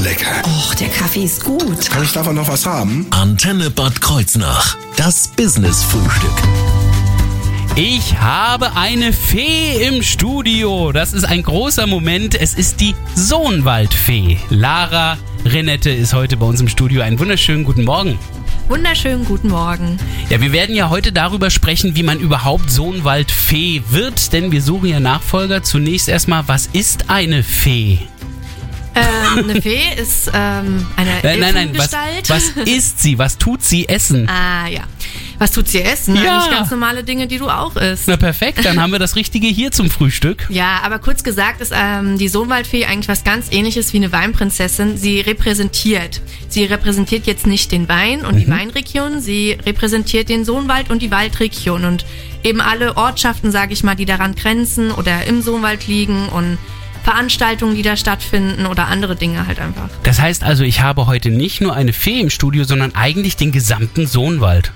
lecker. Och, der Kaffee ist gut. Kann ich davon noch was haben? Antenne Bad Kreuznach. Das Business-Frühstück. Ich habe eine Fee im Studio. Das ist ein großer Moment. Es ist die Sohnwaldfee. Lara Renette ist heute bei uns im Studio. Einen wunderschönen guten Morgen. Wunderschönen guten Morgen. Ja, wir werden ja heute darüber sprechen, wie man überhaupt Sohnwaldfee wird, denn wir suchen ja Nachfolger. Zunächst erstmal, was ist eine Fee? Ähm, eine Fee ist ähm, eine Nein, nein, nein, was, was isst sie? Was tut sie essen? Ah, ja. Was tut sie essen? Ja. Eigentlich ganz normale Dinge, die du auch isst. Na perfekt, dann haben wir das Richtige hier zum Frühstück. Ja, aber kurz gesagt ist ähm, die Sohnwaldfee eigentlich was ganz ähnliches wie eine Weinprinzessin. Sie repräsentiert. Sie repräsentiert jetzt nicht den Wein und die Weinregion, sie repräsentiert den Sohnwald und die Waldregion und eben alle Ortschaften, sage ich mal, die daran grenzen oder im Sohnwald liegen und Veranstaltungen, die da stattfinden oder andere Dinge halt einfach. Das heißt also, ich habe heute nicht nur eine Fee im Studio, sondern eigentlich den gesamten Sohnwald.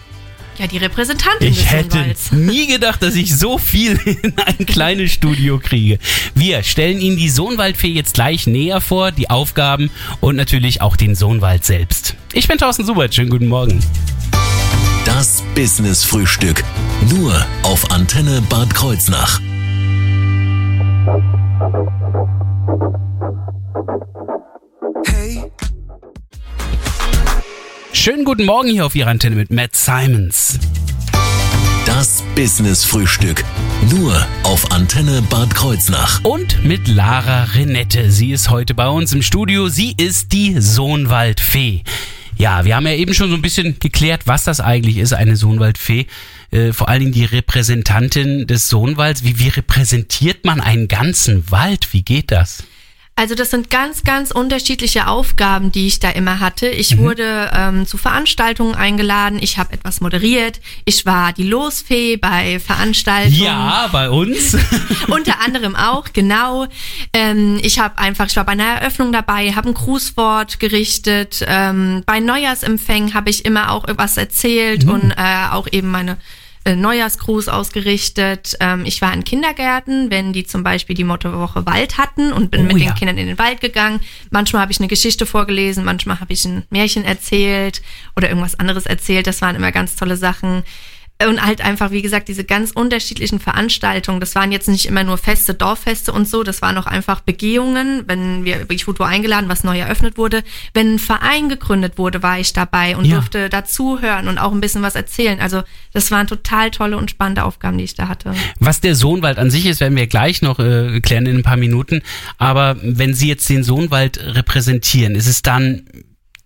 Ja, die Repräsentantin Ich des hätte Sohnwalds. nie gedacht, dass ich so viel in ein kleines Studio kriege. Wir stellen Ihnen die Sohnwaldfee jetzt gleich näher vor, die Aufgaben und natürlich auch den Sohnwald selbst. Ich bin Thorsten Subert, schönen guten Morgen. Das Business-Frühstück. Nur auf Antenne Bad Kreuznach. Schönen guten Morgen hier auf Ihrer Antenne mit Matt Simons. Das Business-Frühstück. Nur auf Antenne Bad Kreuznach. Und mit Lara Renette. Sie ist heute bei uns im Studio. Sie ist die Sohnwaldfee. Ja, wir haben ja eben schon so ein bisschen geklärt, was das eigentlich ist, eine Sohnwaldfee. Äh, vor allen Dingen die Repräsentantin des Sohnwalds. Wie, wie repräsentiert man einen ganzen Wald? Wie geht das? Also das sind ganz, ganz unterschiedliche Aufgaben, die ich da immer hatte. Ich wurde ähm, zu Veranstaltungen eingeladen, ich habe etwas moderiert, ich war die Losfee bei Veranstaltungen. Ja, bei uns. Unter anderem auch, genau. Ähm, ich habe einfach, ich war bei einer Eröffnung dabei, habe ein Grußwort gerichtet. Ähm, bei Neujahrsempfängen habe ich immer auch was erzählt und äh, auch eben meine Neujahrsgruß ausgerichtet. Ähm, ich war in Kindergärten, wenn die zum Beispiel die Mottowoche Wald hatten und bin Oh mit ja. den Kindern in den Wald gegangen. Manchmal habe ich eine Geschichte vorgelesen, manchmal habe ich ein Märchen erzählt oder irgendwas anderes erzählt. Das waren immer ganz tolle Sachen. Und halt einfach, wie gesagt, diese ganz unterschiedlichen Veranstaltungen. Das waren jetzt nicht immer nur Feste, Dorffeste und so. Das waren auch einfach Begehungen. Wenn wir, ich wurde eingeladen, was neu eröffnet wurde. Wenn ein Verein gegründet wurde, war ich dabei und Ja. durfte dazuhören und auch ein bisschen was erzählen. Also, das waren total tolle und spannende Aufgaben, die ich da hatte. Was der Sohnwald an sich ist, werden wir gleich noch äh, klären in ein paar Minuten. Aber wenn Sie jetzt den Sohnwald repräsentieren, ist es dann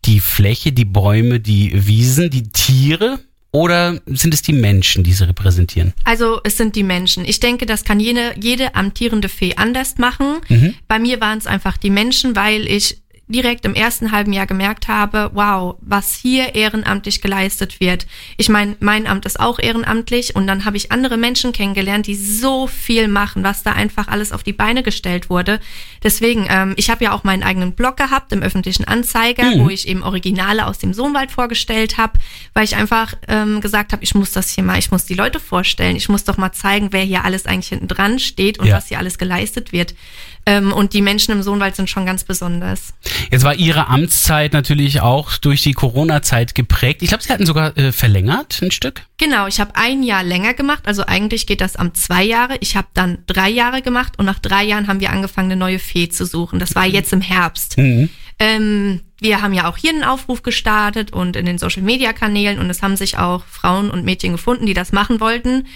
die Fläche, die Bäume, die Wiesen, die Tiere? Oder sind es die Menschen, die sie repräsentieren? Also es sind die Menschen. Ich denke, das kann jede, jede amtierende Fee anders machen. Bei mir waren es einfach die Menschen, weil ich direkt im ersten halben Jahr gemerkt habe, wow, was hier ehrenamtlich geleistet wird. Ich meine, mein Amt ist auch ehrenamtlich und dann habe ich andere Menschen kennengelernt, die so viel machen, was da einfach alles auf die Beine gestellt wurde. Deswegen, ähm, ich habe ja auch meinen eigenen Blog gehabt im öffentlichen Anzeiger, wo ich eben Originale aus dem Sohnwald vorgestellt habe, weil ich einfach ähm, gesagt habe, ich muss das hier mal, ich muss die Leute vorstellen, ich muss doch mal zeigen, wer hier alles eigentlich hinten dran steht und Ja. was hier alles geleistet wird. Ähm, und die Menschen im Sohnwald sind schon ganz besonders. Jetzt war Ihre Amtszeit natürlich auch durch die Corona-Zeit geprägt. Ich glaube, Sie hatten sogar äh, verlängert ein Stück. Genau, ich habe ein Jahr länger gemacht. Also eigentlich geht das am zwei Jahre. Ich habe dann drei Jahre gemacht und nach drei Jahren haben wir angefangen, eine neue Fee zu suchen. Das war jetzt im Herbst. Ähm, wir haben ja auch hier einen Aufruf gestartet und in den Social-Media-Kanälen und es haben sich auch Frauen und Mädchen gefunden, die das machen wollten.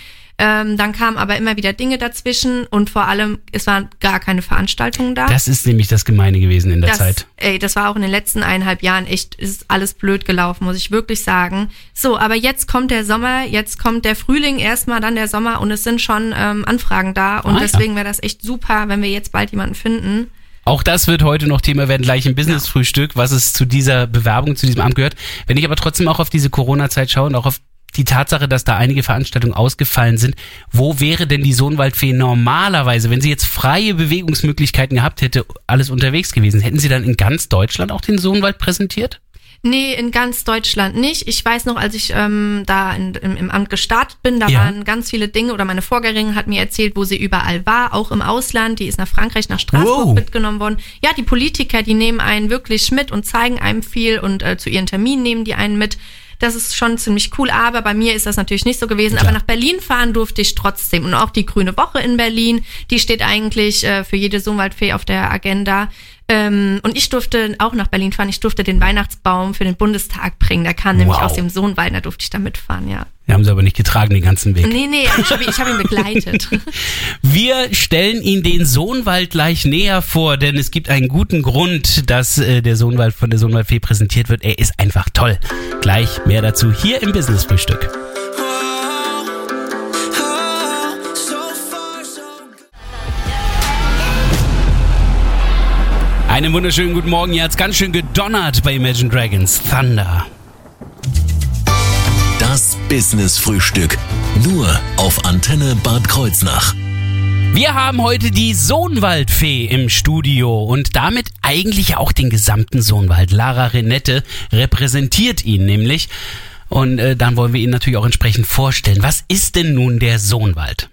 Ähm, dann kamen aber immer wieder Dinge dazwischen und vor allem, es waren gar keine Veranstaltungen da. Das ist nämlich das Gemeine gewesen in der das, Zeit. Ey, das war auch in den letzten eineinhalb Jahren echt, ist alles blöd gelaufen, muss ich wirklich sagen. So, aber jetzt kommt der Sommer, jetzt kommt der Frühling erstmal, dann der Sommer und es sind schon ähm, Anfragen da und Ah, ja. deswegen wäre das echt super, wenn wir jetzt bald jemanden finden. Auch das wird heute noch Thema werden, gleich im Business-Frühstück, was es zu dieser Bewerbung, zu diesem Amt gehört. Wenn ich aber trotzdem auch auf diese Corona-Zeit schaue und auch auf die Tatsache, dass da einige Veranstaltungen ausgefallen sind, wo wäre denn die Sohnwaldfee normalerweise, wenn sie jetzt freie Bewegungsmöglichkeiten gehabt hätte, alles unterwegs gewesen? Hätten sie dann in ganz Deutschland auch den Sohnwald präsentiert? Nee, in ganz Deutschland nicht. Ich weiß noch, als ich ähm, da in, im, im Amt gestartet bin, da Ja. waren ganz viele Dinge oder meine Vorgängerin hat mir erzählt, wo sie überall war, auch im Ausland. Die ist nach Frankreich, nach Straßburg Wow. mitgenommen worden. Ja, die Politiker, die nehmen einen wirklich mit und zeigen einem viel und äh, zu ihren Terminen nehmen die einen mit. Das ist schon ziemlich cool, aber bei mir ist das natürlich nicht so gewesen. Klar. Aber nach Berlin fahren durfte ich trotzdem. Und auch die Grüne Woche in Berlin, die steht eigentlich äh, für jede Sohnwaldfee auf der Agenda. Ähm, und ich durfte auch nach Berlin fahren. Ich durfte den Weihnachtsbaum für den Bundestag bringen. Der kam nämlich Wow. aus dem Sohnwald, da durfte ich da mitfahren, ja. Wir haben sie aber nicht getragen den ganzen Weg. Nee, nee, ich habe hab ihn begleitet. Wir stellen Ihnen den Sohnwald gleich näher vor, denn es gibt einen guten Grund, dass äh, der Sohnwald von der Sohnwaldfee präsentiert wird. Er ist einfach toll. Gleich mehr dazu hier im Business Frühstück. Einen wunderschönen guten Morgen. Hier hat's ganz schön gedonnert bei Imagine Dragons. Thunder. Das Business Frühstück. Nur auf Antenne Bad Kreuznach. Wir haben heute die Sohnwaldfee im Studio und damit eigentlich auch den gesamten Sohnwald. Lara Renette repräsentiert ihn nämlich. Und äh, dann wollen wir ihn natürlich auch entsprechend vorstellen. Was ist denn nun der Sohnwald?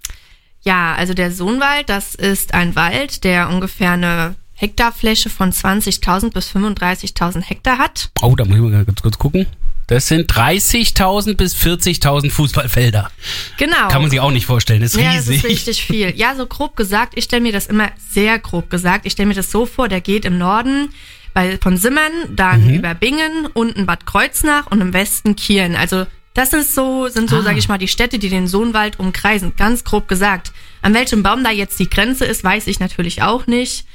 Ja, also der Sohnwald, das ist ein Wald, der ungefähr eine Hektarfläche von 20.000 bis 35.000 Hektar hat. Oh, da muss ich mal ganz kurz gucken. Das sind 30.000 bis 40.000 Fußballfelder. Genau. Kann man sich auch nicht vorstellen. Das ist Ja, das riesig. ist richtig viel. Ja, so grob gesagt, ich stelle mir das immer sehr grob gesagt. Ich stelle mir das so vor, der geht im Norden bei, von Simmern, dann Mhm. über Bingen, unten Bad Kreuznach und im Westen Kielen. Also das ist so, sind so, Ah. sage ich mal, die Städte, die den Sohnwald umkreisen. Ganz grob gesagt. An welchem Baum da jetzt die Grenze ist, weiß ich natürlich auch nicht.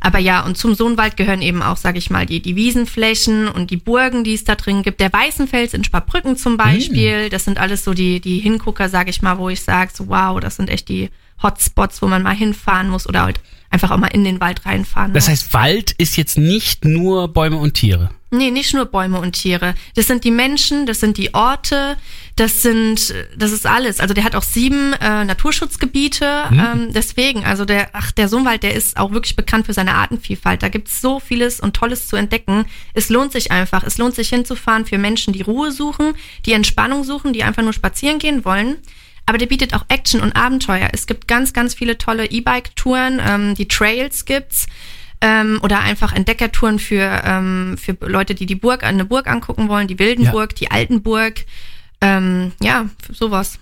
Aber ja, und zum Sohnwald gehören eben auch, sage ich mal, die, die Wiesenflächen und die Burgen, die es da drin gibt. Der Weißenfels in Sparbrücken zum Beispiel. Das sind alles so die, die Hingucker, sage ich mal, wo ich sage, so wow, das sind echt die Hotspots, wo man mal hinfahren muss oder halt einfach auch mal in den Wald reinfahren Das muss. heißt, Wald ist jetzt nicht nur Bäume und Tiere. Nee, nicht nur Bäume und Tiere. Das sind die Menschen, das sind die Orte, das sind, das ist alles. Also der hat auch sieben äh, Naturschutzgebiete. Ähm, deswegen, also der, ach, der Sohnwald, der ist auch wirklich bekannt für seine Artenvielfalt. Da gibt's so vieles und Tolles zu entdecken. Es lohnt sich einfach. Es lohnt sich hinzufahren für Menschen, die Ruhe suchen, die Entspannung suchen, die einfach nur spazieren gehen wollen. Aber der bietet auch Action und Abenteuer. Es gibt ganz, ganz viele tolle E-Bike-Touren. Ähm, die Trails gibt's ähm, oder einfach Entdeckertouren für, ähm, für Leute, die die Burg, eine Burg angucken wollen, die Wildenburg, die Altenburg. Ähm, ja, sowas.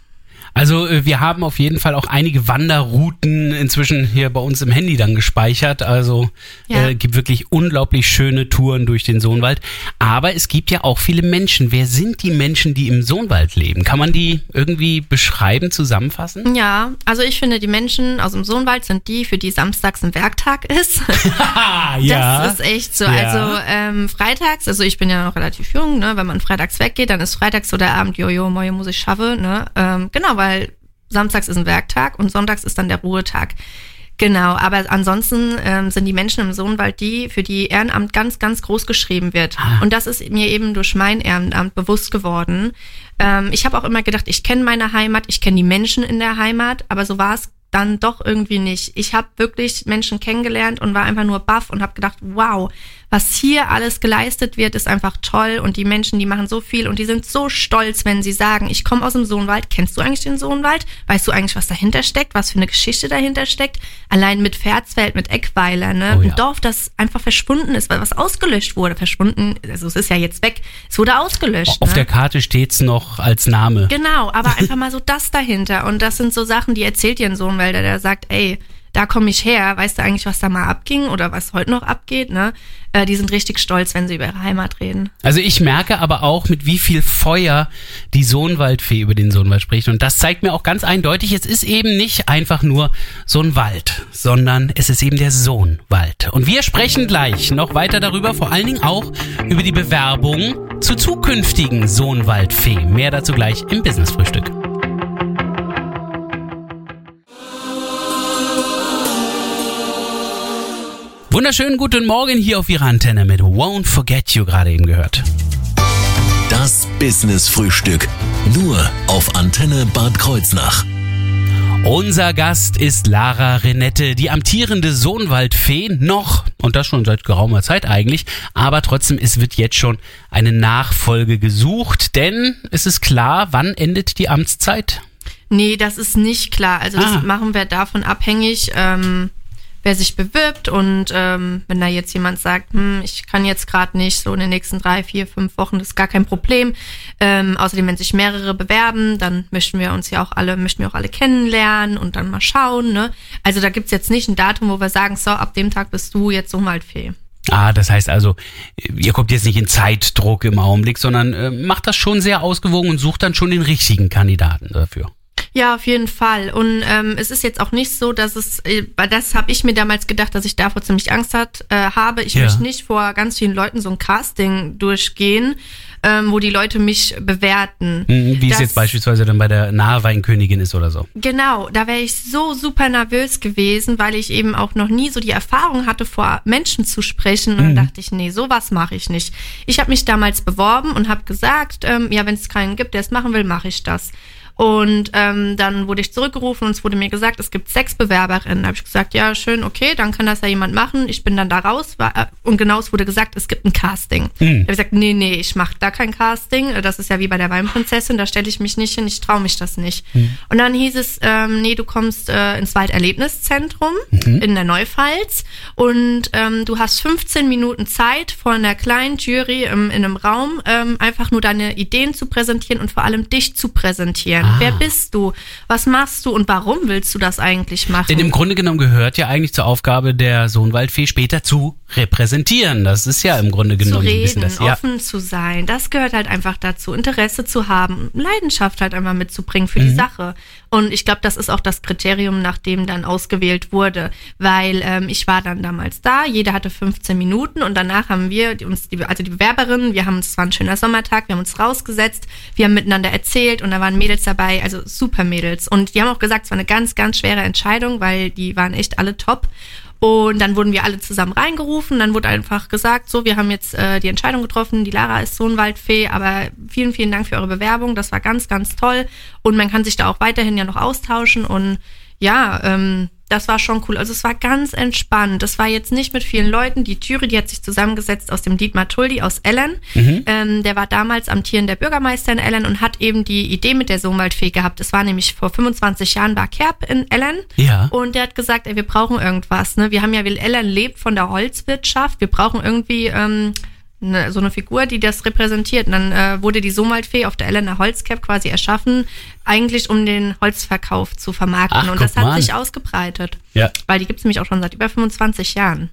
Also äh, wir haben auf jeden Fall auch einige Wanderrouten inzwischen hier bei uns im Handy dann gespeichert. Also Ja. äh, gibt wirklich unglaublich schöne Touren durch den Sohnwald. Aber es gibt ja auch viele Menschen. Wer sind die Menschen, die im Sohnwald leben? Kann man die irgendwie beschreiben, zusammenfassen? Ja, also ich finde, die Menschen aus dem Sohnwald sind die, für die samstags ein Werktag ist. Ah, Das ist echt so. Ja. Also ähm, freitags, also ich bin ja noch relativ jung, ne? Wenn man freitags weggeht, dann ist freitags so der Abend, jojo, moje muss ich schaffen, ne? Ähm, genau, weil samstags ist ein Werktag und sonntags ist dann der Ruhetag. Genau, aber ansonsten ähm, sind die Menschen im Sohnwald die, für die Ehrenamt ganz, ganz groß geschrieben wird. Ah. Und das ist mir eben durch mein Ehrenamt bewusst geworden. Ähm, ich habe auch immer gedacht, ich kenne meine Heimat, ich kenne die Menschen in der Heimat, aber so war es dann doch irgendwie nicht. Ich habe wirklich Menschen kennengelernt und war einfach nur baff und habe gedacht, wow, was hier alles geleistet wird, ist einfach toll und die Menschen, die machen so viel und die sind so stolz, wenn sie sagen, ich komme aus dem Sohnwald. Kennst du eigentlich den Sohnwald? Weißt du eigentlich, was dahinter steckt, was für eine Geschichte dahinter steckt? Allein mit Verzfeld, mit Eckweiler, ne? Oh ja. Ein Dorf, das einfach verschwunden ist, weil was ausgelöscht wurde. Verschwunden, also es ist ja jetzt weg. Es wurde ausgelöscht. Auf ne? der Karte steht's noch als Name. Genau, aber einfach mal so das dahinter. Und das sind so Sachen, die erzählt dir ein Sohnwälder, der sagt, ey, da komme ich her, weißt du eigentlich, was da mal abging oder was heute noch abgeht, ne? Äh, die sind richtig stolz, wenn sie über ihre Heimat reden. Also ich merke aber auch, mit wie viel Feuer die Sohnwaldfee über den Sohnwald spricht. Und das zeigt mir auch ganz eindeutig, es ist eben nicht einfach nur so ein Wald, sondern es ist eben der Sohnwald. Und wir sprechen gleich noch weiter darüber, vor allen Dingen auch über die Bewerbung zur zukünftigen Sohnwaldfee. Mehr dazu gleich im Business-Frühstück. Wunderschönen guten Morgen hier auf Ihrer Antenne mit Won't Forget You gerade eben gehört. Das Business Frühstück. Nur auf Antenne Bad Kreuznach. Unser Gast ist Lara Renette, die amtierende Sohnwaldfee noch. und das schon seit geraumer Zeit eigentlich. Aber trotzdem, es wird jetzt schon eine Nachfolge gesucht, denn es ist klar, wann endet die Amtszeit? Nee, das ist nicht klar. Also das Ah. machen wir davon abhängig, ähm, wer sich bewirbt und ähm, wenn da jetzt jemand sagt, hm, ich kann jetzt gerade nicht, so in den nächsten drei, vier, fünf Wochen, das ist gar kein Problem. Ähm, außerdem, wenn sich mehrere bewerben, dann möchten wir uns ja auch alle, möchten wir auch alle kennenlernen und dann mal schauen. Ne? Also da gibt's jetzt nicht ein Datum, wo wir sagen, so, ab dem Tag bist du jetzt so mal Fee. Ah, das heißt also, ihr kommt jetzt nicht in Zeitdruck im Augenblick, sondern äh, macht das schon sehr ausgewogen und sucht dann schon den richtigen Kandidaten dafür. Ja, auf jeden Fall. Und ähm, es ist jetzt auch nicht so, dass es, äh, weil das habe ich mir damals gedacht, dass ich davor ziemlich Angst hat, äh, habe. Ich Ja. möchte nicht vor ganz vielen Leuten so ein Casting durchgehen, ähm, wo die Leute mich bewerten. Hm, Wie es Das- jetzt beispielsweise dann bei der Nahweinkönigin ist oder so. Genau, da wäre ich so super nervös gewesen, weil ich eben auch noch nie so die Erfahrung hatte, vor Menschen zu sprechen. Und dann dachte ich, nee, sowas mache ich nicht. Ich habe mich damals beworben und habe gesagt, ähm, ja, wenn es keinen gibt, der es machen will, mache ich das. Und ähm, dann wurde ich zurückgerufen und es wurde mir gesagt, es gibt sechs Bewerberinnen. Da habe ich gesagt, ja, schön, okay, dann kann das ja jemand machen. Ich bin dann da raus. War, äh, und genau es wurde gesagt, es gibt ein Casting. Da habe ich gesagt, nee, nee, ich mache da kein Casting. Das ist ja wie bei der Weinprinzessin, da stelle ich mich nicht hin, ich traue mich das nicht. Und dann hieß es, ähm, nee, du kommst äh, ins Walderlebniszentrum in der Neufalz und ähm, du hast 15 Minuten Zeit vor einer kleinen Jury im, in einem Raum, ähm, einfach nur deine Ideen zu präsentieren und vor allem dich zu präsentieren. Wer bist du? Was machst du und warum willst du das eigentlich machen? Denn im Grunde genommen gehört ja eigentlich zur Aufgabe der Sohnwaldfee später zu repräsentieren. Das ist ja im Grunde zu genommen so ein bisschen reden, das. Ja. offen zu sein, das gehört halt einfach dazu, Interesse zu haben, Leidenschaft halt einfach mitzubringen für die Mhm. Sache. Und ich glaube, das ist auch das Kriterium, nach dem dann ausgewählt wurde, weil ähm, ich war dann damals da, jeder hatte 15 Minuten und danach haben wir die- uns, die, also die Bewerberinnen, wir haben uns, es war ein schöner Sommertag, wir haben uns rausgesetzt, wir haben miteinander erzählt und da waren Mädels dabei, also super Mädels. Und die haben auch gesagt, es war eine ganz, ganz schwere Entscheidung, weil die waren echt alle top. Und dann wurden wir alle zusammen reingerufen. Dann wurde einfach gesagt, so, wir haben jetzt äh, die Entscheidung getroffen, die Lara ist Sohnwaldfee, aber vielen, vielen Dank für eure Bewerbung. Das war ganz, ganz toll. Und man kann sich da auch weiterhin ja noch austauschen. Und ja, ähm, das war schon cool. Also es war ganz entspannt. Es war jetzt nicht mit vielen Leuten. Die Jury, die hat sich zusammengesetzt aus dem Dietmar Tuldi aus Ellen. Ähm, der war damals amtierender Bürgermeister in Ellen und hat eben die Idee mit der Sohnwaldfee gehabt. Es war nämlich vor 25 Jahren war Kerb in Ellen. Ja. Und der hat gesagt, ey, wir brauchen irgendwas. Ne? Wir haben ja, Ellen lebt von der Holzwirtschaft. Wir brauchen irgendwie ähm, ne, so eine Figur, die das repräsentiert. Und dann äh, wurde die Somaltfee auf der Ellener Holzcap quasi erschaffen, eigentlich um den Holzverkauf zu vermarkten. Ach, und das hat an. sich ausgebreitet. Ja. Weil die gibt's nämlich auch schon seit über 25 Jahren.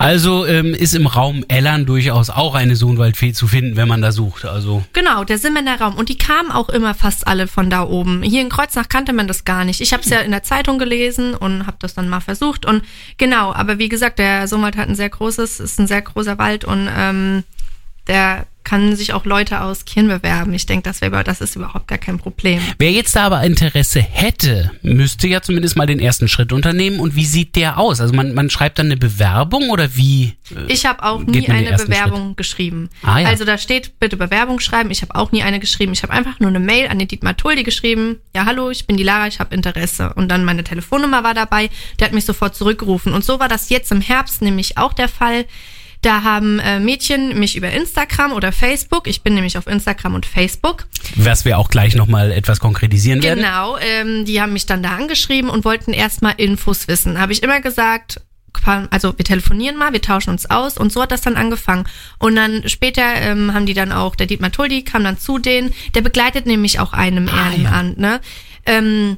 Also ähm, ist im Raum Ellern durchaus auch eine Sohnwaldfee zu finden, wenn man da sucht. Also Genau, der Simmener Raum. Und die kamen auch immer fast alle von da oben. Hier in Kreuznach kannte man das gar nicht. Ich habe es ja in der Zeitung gelesen und habe das dann mal versucht. Und genau, aber wie gesagt, der Sohnwald hat ein sehr großes, ist ein sehr großer Wald und ähm, der kann sich auch Leute aus Kirn bewerben. Ich denke, das, wäre, das ist überhaupt gar kein Problem. wer jetzt da aber Interesse hätte, müsste ja zumindest mal den ersten Schritt unternehmen. Und wie sieht der aus? Also man, man schreibt dann eine Bewerbung oder wie? äh, Ich habe auch nie eine Bewerbung geschrieben. Ah, ja. Also da steht, bitte Bewerbung schreiben. Ich habe auch nie eine geschrieben. Ich habe einfach nur eine Mail an den Dietmar Tuldi geschrieben. Ja, hallo, ich bin die Lara, ich habe Interesse. Und dann meine Telefonnummer war dabei. Der hat mich sofort zurückgerufen. Und so war das jetzt im Herbst nämlich auch der Fall. Da haben äh, Mädchen mich über Instagram oder Facebook, ich bin nämlich auf Instagram und Facebook, Was wir auch gleich nochmal etwas konkretisieren werden. Genau, ähm, die haben mich dann da angeschrieben und wollten erstmal Infos wissen. Habe ich immer gesagt, also wir telefonieren mal, wir tauschen uns aus und so hat das dann angefangen. Und dann später ähm, haben die dann auch, der Dietmar Tuldi kam dann zu denen, der begleitet nämlich auch einen im Ah, Ehrenamt, ne? Ähm,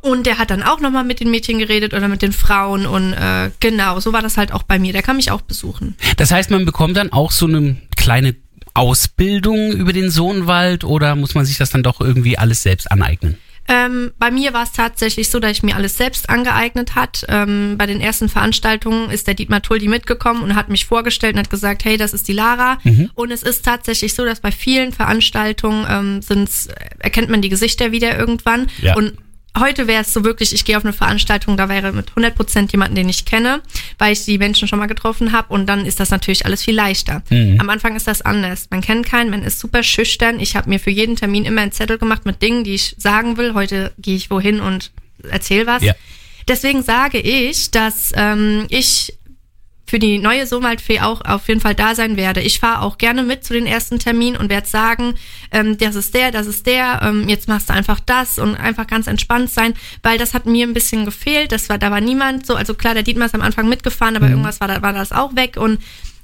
und der hat dann auch nochmal mit den Mädchen geredet oder mit den Frauen und äh, genau, so war das halt auch bei mir. Der kann mich auch besuchen. Das heißt, man bekommt dann auch so eine kleine Ausbildung über den Sohnwald oder muss man sich das dann doch irgendwie alles selbst aneignen? Ähm, bei mir war es tatsächlich so, dass ich mir alles selbst angeeignet hat. Ähm, bei den ersten Veranstaltungen ist der Dietmar Tuldi mitgekommen und hat mich vorgestellt und hat gesagt, hey, das ist die Lara. Und es ist tatsächlich so, dass bei vielen Veranstaltungen ähm, sind's, erkennt man die Gesichter wieder irgendwann. Ja. Und heute wäre es so wirklich, ich gehe auf eine Veranstaltung, da wäre mit 100 Prozent jemanden, den ich kenne, weil ich die Menschen schon mal getroffen habe und dann ist das natürlich alles viel leichter. Am Anfang ist das anders. Man kennt keinen, man ist super schüchtern. Ich habe mir für jeden Termin immer einen Zettel gemacht mit Dingen, die ich sagen will. Heute gehe ich wohin und erzähl was. Ja. Deswegen sage ich, dass ähm, ich für die neue Sohnwaldfee auch auf jeden Fall da sein werde. Ich fahre auch gerne mit zu den ersten Terminen und werde sagen, ähm, das ist der, das ist der, ähm, jetzt machst du einfach das und einfach ganz entspannt sein, weil das hat mir ein bisschen gefehlt. Das war, da war niemand so, also klar, der Dietmar ist am Anfang mitgefahren, aber mhm. irgendwas war, da, war das auch weg und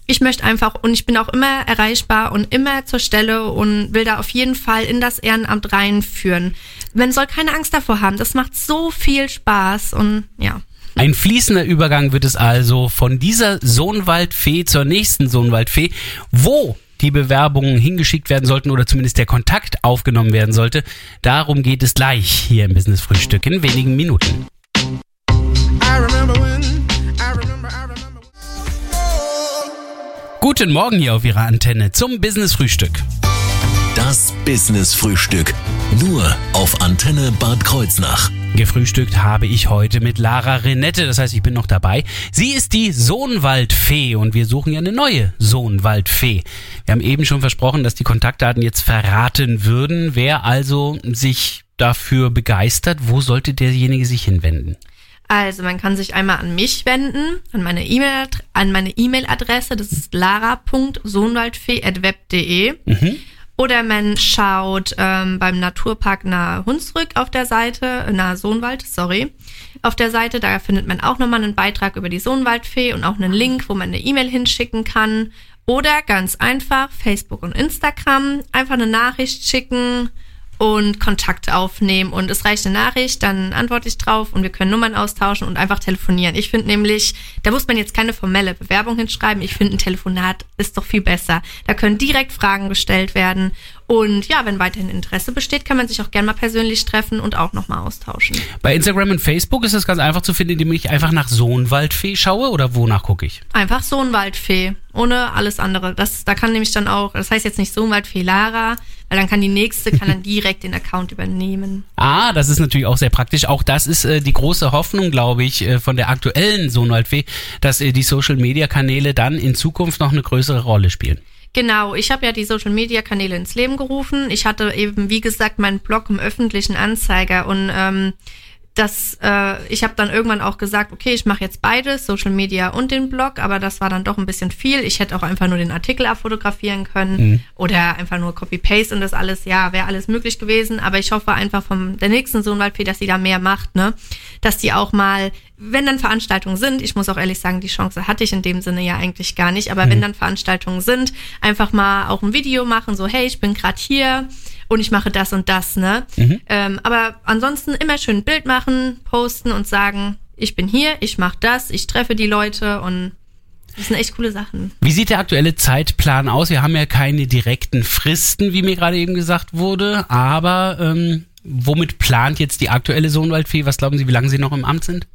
ich möchte einfach und ich bin auch immer erreichbar und immer zur Stelle und will da auf jeden Fall in das Ehrenamt reinführen. Man soll keine Angst davor haben. Das macht so viel Spaß und ja. Ein fließender Übergang wird es also von dieser Sohnwaldfee zur nächsten Sohnwaldfee. Wo die Bewerbungen hingeschickt werden sollten oder zumindest der Kontakt aufgenommen werden sollte, darum geht es gleich hier im Business Frühstück in wenigen Minuten. Guten Morgen hier auf Ihrer Antenne zum Business Frühstück. Das Business Frühstück. Nur auf Antenne Bad Kreuznach. Gefrühstückt habe ich heute mit Lara Renette, das heißt, ich bin noch dabei. Sie ist die Sohnwaldfee und wir suchen ja eine neue Sohnwaldfee. Wir haben eben schon versprochen, dass die Kontaktdaten jetzt verraten würden. Wer also sich dafür begeistert, wo sollte derjenige sich hinwenden? Also man kann sich einmal an mich wenden, an meine E-Mail, an meine E-Mail-Adresse, das ist lara.sohnwaldfee.web.de. Mhm. Oder man schaut ähm, beim Naturpark nahe Hunsrück auf der Seite, nahe Sohnwald, sorry, auf der Seite, da findet man auch nochmal einen Beitrag über die Sohnwaldfee und auch einen Link, wo man eine E-Mail hinschicken kann. Oder ganz einfach Facebook und Instagram, einfach eine Nachricht schicken, und Kontakt aufnehmen und es reicht eine Nachricht, dann antworte ich drauf und wir können Nummern austauschen und einfach telefonieren. Ich finde nämlich, da muss man jetzt keine formelle Bewerbung hinschreiben. Ich finde, ein Telefonat ist doch viel besser. Da können direkt Fragen gestellt werden und ja, wenn weiterhin Interesse besteht, kann man sich auch gerne mal persönlich treffen und auch nochmal austauschen. Bei Instagram und Facebook ist es ganz einfach zu finden, indem ich einfach nach Sohnwaldfee schaue oder wonach gucke ich? Einfach Sohnwaldfee, ohne alles andere. Das, da kann nämlich dann auch, das heißt jetzt nicht Sohnwaldfee Lara, weil dann kann die nächste kann dann direkt den Account übernehmen. Ah, das ist natürlich auch sehr praktisch. Auch das ist äh, die große Hoffnung, glaube ich, äh, von der aktuellen Sohnwaldfee, dass äh, die Social Media Kanäle dann in Zukunft noch eine größere Rolle spielen. Genau, ich habe ja die Social Media Kanäle ins Leben gerufen. Ich hatte eben, wie gesagt, meinen Blog im öffentlichen Anzeiger und ähm, das, äh, ich habe dann irgendwann auch gesagt, okay, ich mache jetzt beides, Social Media und den Blog, aber das war dann doch ein bisschen viel. Ich hätte auch einfach nur den Artikel abfotografieren können mhm. oder einfach nur Copy-Paste und das alles, ja, wäre alles möglich gewesen. Aber ich hoffe einfach von der nächsten Sohnwaldfee, dass sie da mehr macht, ne? Dass die auch mal, wenn dann Veranstaltungen sind, ich muss auch ehrlich sagen, die Chance hatte ich in dem Sinne ja eigentlich gar nicht, aber mhm. wenn dann Veranstaltungen sind, einfach mal auch ein Video machen, so, hey, ich bin gerade hier und ich mache das und das, ne? Mhm. Ähm, aber ansonsten immer schön ein Bild machen, posten und sagen, ich bin hier, ich mache das, ich treffe die Leute und das sind echt coole Sachen. Wie sieht der aktuelle Zeitplan aus? Wir haben ja keine direkten Fristen, wie mir gerade eben gesagt wurde, aber ähm, womit plant jetzt die aktuelle Sohnwaldfee? Was glauben Sie, wie lange Sie noch im Amt sind?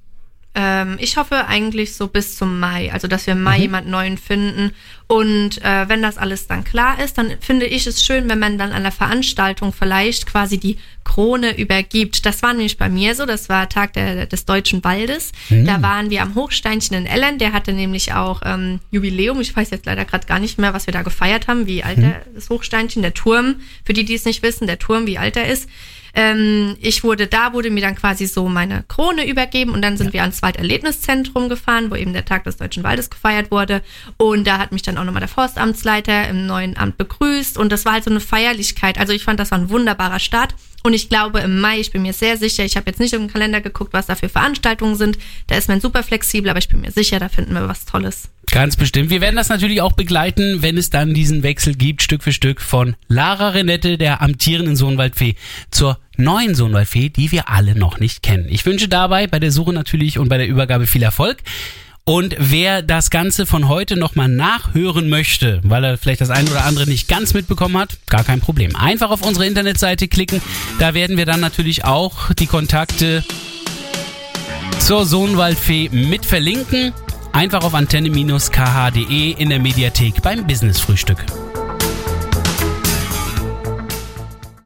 Ähm, ich hoffe eigentlich so bis zum Mai, also dass wir im Mai mhm. jemand neuen finden. Und äh, wenn das alles dann klar ist, dann finde ich es schön, wenn man dann an der Veranstaltung vielleicht quasi die Krone übergibt. Das war nämlich bei mir so, das war Tag der, des Deutschen Waldes. Mhm. Da waren wir am Hochsteinchen in Ellen, der hatte nämlich auch ähm, Jubiläum. Ich weiß jetzt leider gerade gar nicht mehr, was wir da gefeiert haben, wie alt mhm. das Hochsteinchen, der Turm, für die, die es nicht wissen, der Turm, wie alt er ist. Ähm, ich wurde da, wurde mir dann quasi so meine Krone übergeben und dann sind ja. wir ans Walderlebniszentrum gefahren, wo eben der Tag des Deutschen Waldes gefeiert wurde. Und da hat mich dann auch nochmal der Forstamtsleiter im neuen Amt begrüßt und das war halt so eine Feierlichkeit. Also ich fand, das war ein wunderbarer Start. Und ich glaube im Mai, ich bin mir sehr sicher, ich habe jetzt nicht im Kalender geguckt, was da für Veranstaltungen sind. Da ist man super flexibel, aber ich bin mir sicher, da finden wir was Tolles. Ganz bestimmt. Wir werden das natürlich auch begleiten, wenn es dann diesen Wechsel gibt, Stück für Stück von Lara Renette, der amtierenden Sohnwaldfee, zur neuen Sohnwaldfee, die wir alle noch nicht kennen. Ich wünsche dabei bei der Suche natürlich und bei der Übergabe viel Erfolg. Und wer das Ganze von heute nochmal nachhören möchte, weil er vielleicht das eine oder andere nicht ganz mitbekommen hat, gar kein Problem. Einfach auf unsere Internetseite klicken. Da werden wir dann natürlich auch die Kontakte zur Sohnwaldfee mit verlinken. Einfach auf antenne-kh.de in der Mediathek beim Business Frühstück.